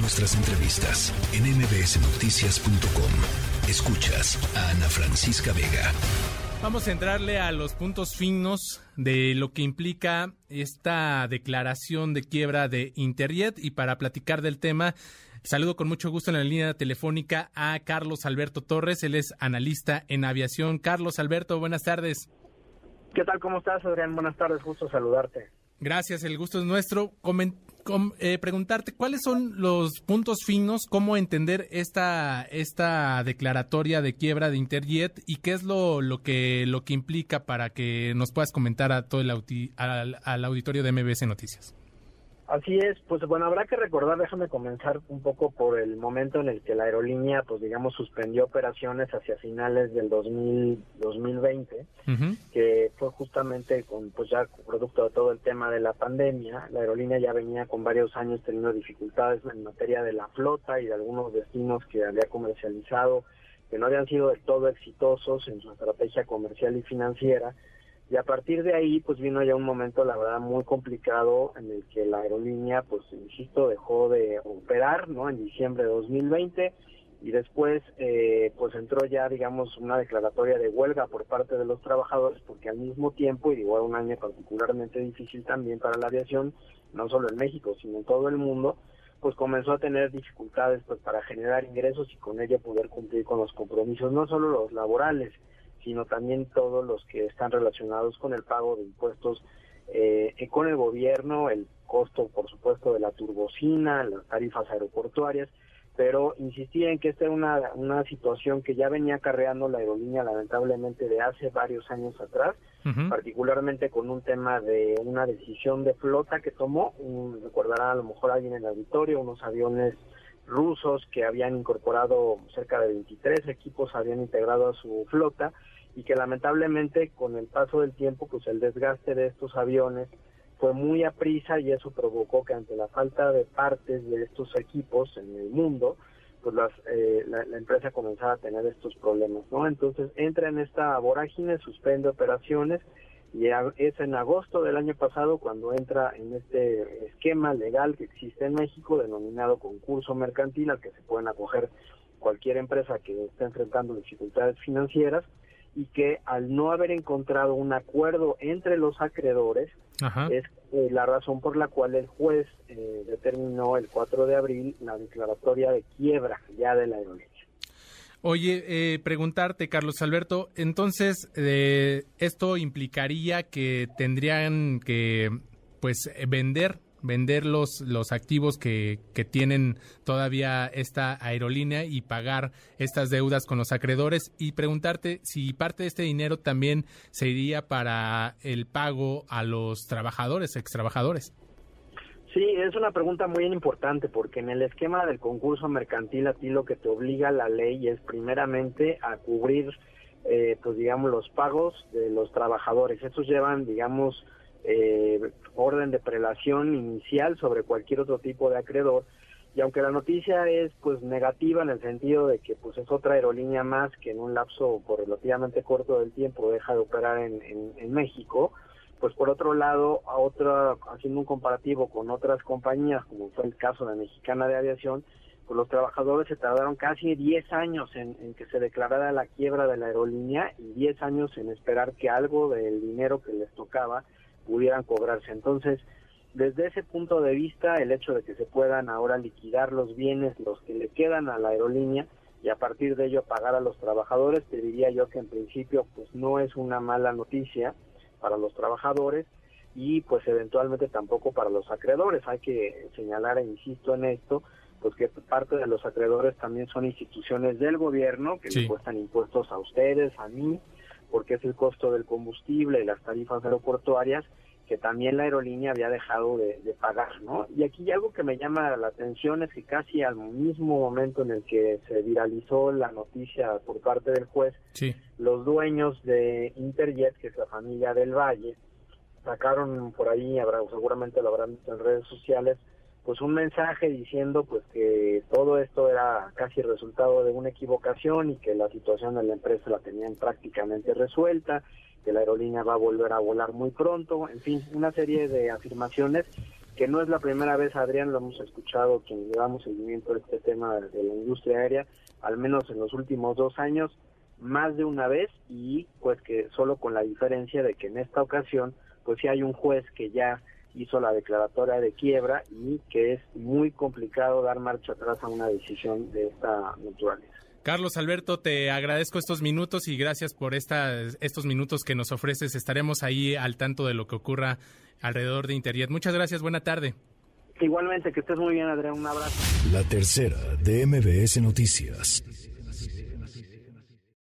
Nuestras entrevistas en mbsnoticias.com. Escuchas a Ana Francisca Vega. Vamos a entrarle a los puntos finos de lo que implica esta declaración de quiebra de Interjet y para platicar del tema Saludo con mucho gusto en la línea telefónica a Carlos Alberto Torres, él es analista en aviación. Carlos Alberto, buenas tardes. ¿Qué tal? ¿Cómo estás, Adrián? Buenas tardes, gusto saludarte. Gracias, el gusto es nuestro. Eh, preguntarte cuáles son los puntos finos, cómo entender esta, esta declaratoria de quiebra de Interjet y qué es lo, lo, que, lo que implica para que nos puedas comentar a todo el al auditorio de MBS Noticias. Así es, pues bueno, habrá que recordar, déjame comenzar un poco por el momento en el que la aerolínea, pues digamos, suspendió operaciones hacia finales del 2000, 2020, que fue justamente con, pues ya producto de todo el tema de la pandemia, la aerolínea ya venía con varios años teniendo dificultades en materia de la flota y de algunos destinos que había comercializado, que no habían sido del todo exitosos en su estrategia comercial y financiera, y a partir de ahí pues vino ya un momento la verdad muy complicado en el que la aerolínea pues insisto dejó de operar no en diciembre de 2020 y después eh, pues entró ya digamos una declaratoria de huelga por parte de los trabajadores porque al mismo tiempo y digo un año particularmente difícil también para la aviación no solo en México sino en todo el mundo pues comenzó a tener dificultades pues para generar ingresos y con ello poder cumplir con los compromisos no solo los laborales sino también todos los que están relacionados con el pago de impuestos eh, con el gobierno, el costo, por supuesto, de la turbocina, las tarifas aeroportuarias, pero insistía en que esta era una, una situación que ya venía acarreando la aerolínea lamentablemente de hace varios años atrás, particularmente con un tema de una decisión de flota que tomó, recordará a lo mejor alguien en el auditorio, unos aviones rusos que habían incorporado cerca de 23 equipos, habían integrado a su flota y que lamentablemente con el paso del tiempo pues el desgaste de estos aviones fue muy a prisa y eso provocó que ante la falta de partes de estos equipos en el mundo pues las, eh, la, la, empresa comenzaba a tener estos problemas, ¿no? Entonces entra en esta vorágine, suspende operaciones y es en agosto del año pasado cuando entra en este esquema legal que existe en México denominado concurso mercantil al que se pueden acoger cualquier empresa que esté enfrentando dificultades financieras y que al no haber encontrado un acuerdo entre los acreedores es eh, la razón por la cual el juez eh, determinó el 4 de abril la declaratoria de quiebra ya de la aerolínea. Oye, eh, preguntarte, Carlos Alberto, entonces, eh, ¿esto implicaría que tendrían que, pues, vender vender los, los activos que, que tienen todavía esta aerolínea y pagar estas deudas con los acreedores y preguntarte si parte de este dinero también se iría para el pago a los trabajadores, ex trabajadores. Sí, es una pregunta muy importante porque en el esquema del concurso mercantil a ti lo que te obliga la ley es primeramente a cubrir, eh, pues digamos, los pagos de los trabajadores. Estos llevan, digamos, eh, orden de prelación inicial sobre cualquier otro tipo de acreedor. Y aunque la noticia es pues negativa en el sentido de que pues es otra aerolínea más que en un lapso por relativamente corto del tiempo deja de operar en, México, pues por otro lado, a otra, haciendo un comparativo con otras compañías, como fue el caso de Mexicana de Aviación, pues los trabajadores se tardaron casi 10 años en, que se declarara la quiebra de la aerolínea y 10 años en esperar que algo del dinero que les tocaba pudieran cobrarse. Entonces, desde ese punto de vista, el hecho de que se puedan ahora liquidar los bienes, los que le quedan a la aerolínea, y a partir de ello pagar a los trabajadores, te diría yo que en principio pues no es una mala noticia, para los trabajadores y pues eventualmente tampoco para los acreedores. Hay que señalar, e insisto en esto, pues que parte de los acreedores también son instituciones del gobierno que le cuestan impuestos a ustedes, a mí, porque es el costo del combustible y las tarifas aeroportuarias que también la aerolínea había dejado de, pagar, ¿no? Y aquí algo que me llama la atención es que casi al mismo momento en el que se viralizó la noticia por parte del juez, los dueños de Interjet, que es la familia del Valle, sacaron por ahí, habrá, seguramente lo habrán visto en redes sociales, pues un mensaje diciendo pues que todo esto era casi resultado de una equivocación y que la situación de la empresa la tenían prácticamente resuelta que la aerolínea va a volver a volar muy pronto, en fin, una serie de afirmaciones que no es la primera vez, Adrián, lo hemos escuchado, quien llevamos seguimiento a este tema de la industria aérea, al menos en los últimos dos años, más de una vez y pues que solo con la diferencia de que en esta ocasión pues sí hay un juez que ya hizo la declaratoria de quiebra y que es muy complicado dar marcha atrás a una decisión de esta naturaleza. Carlos Alberto, te agradezco estos minutos y gracias por esta, estos minutos que nos ofreces. Estaremos ahí al tanto de lo que ocurra alrededor de Internet. Muchas gracias, buena tarde. Igualmente, que estés muy bien, Adrián. Un abrazo. La tercera de MBS Noticias.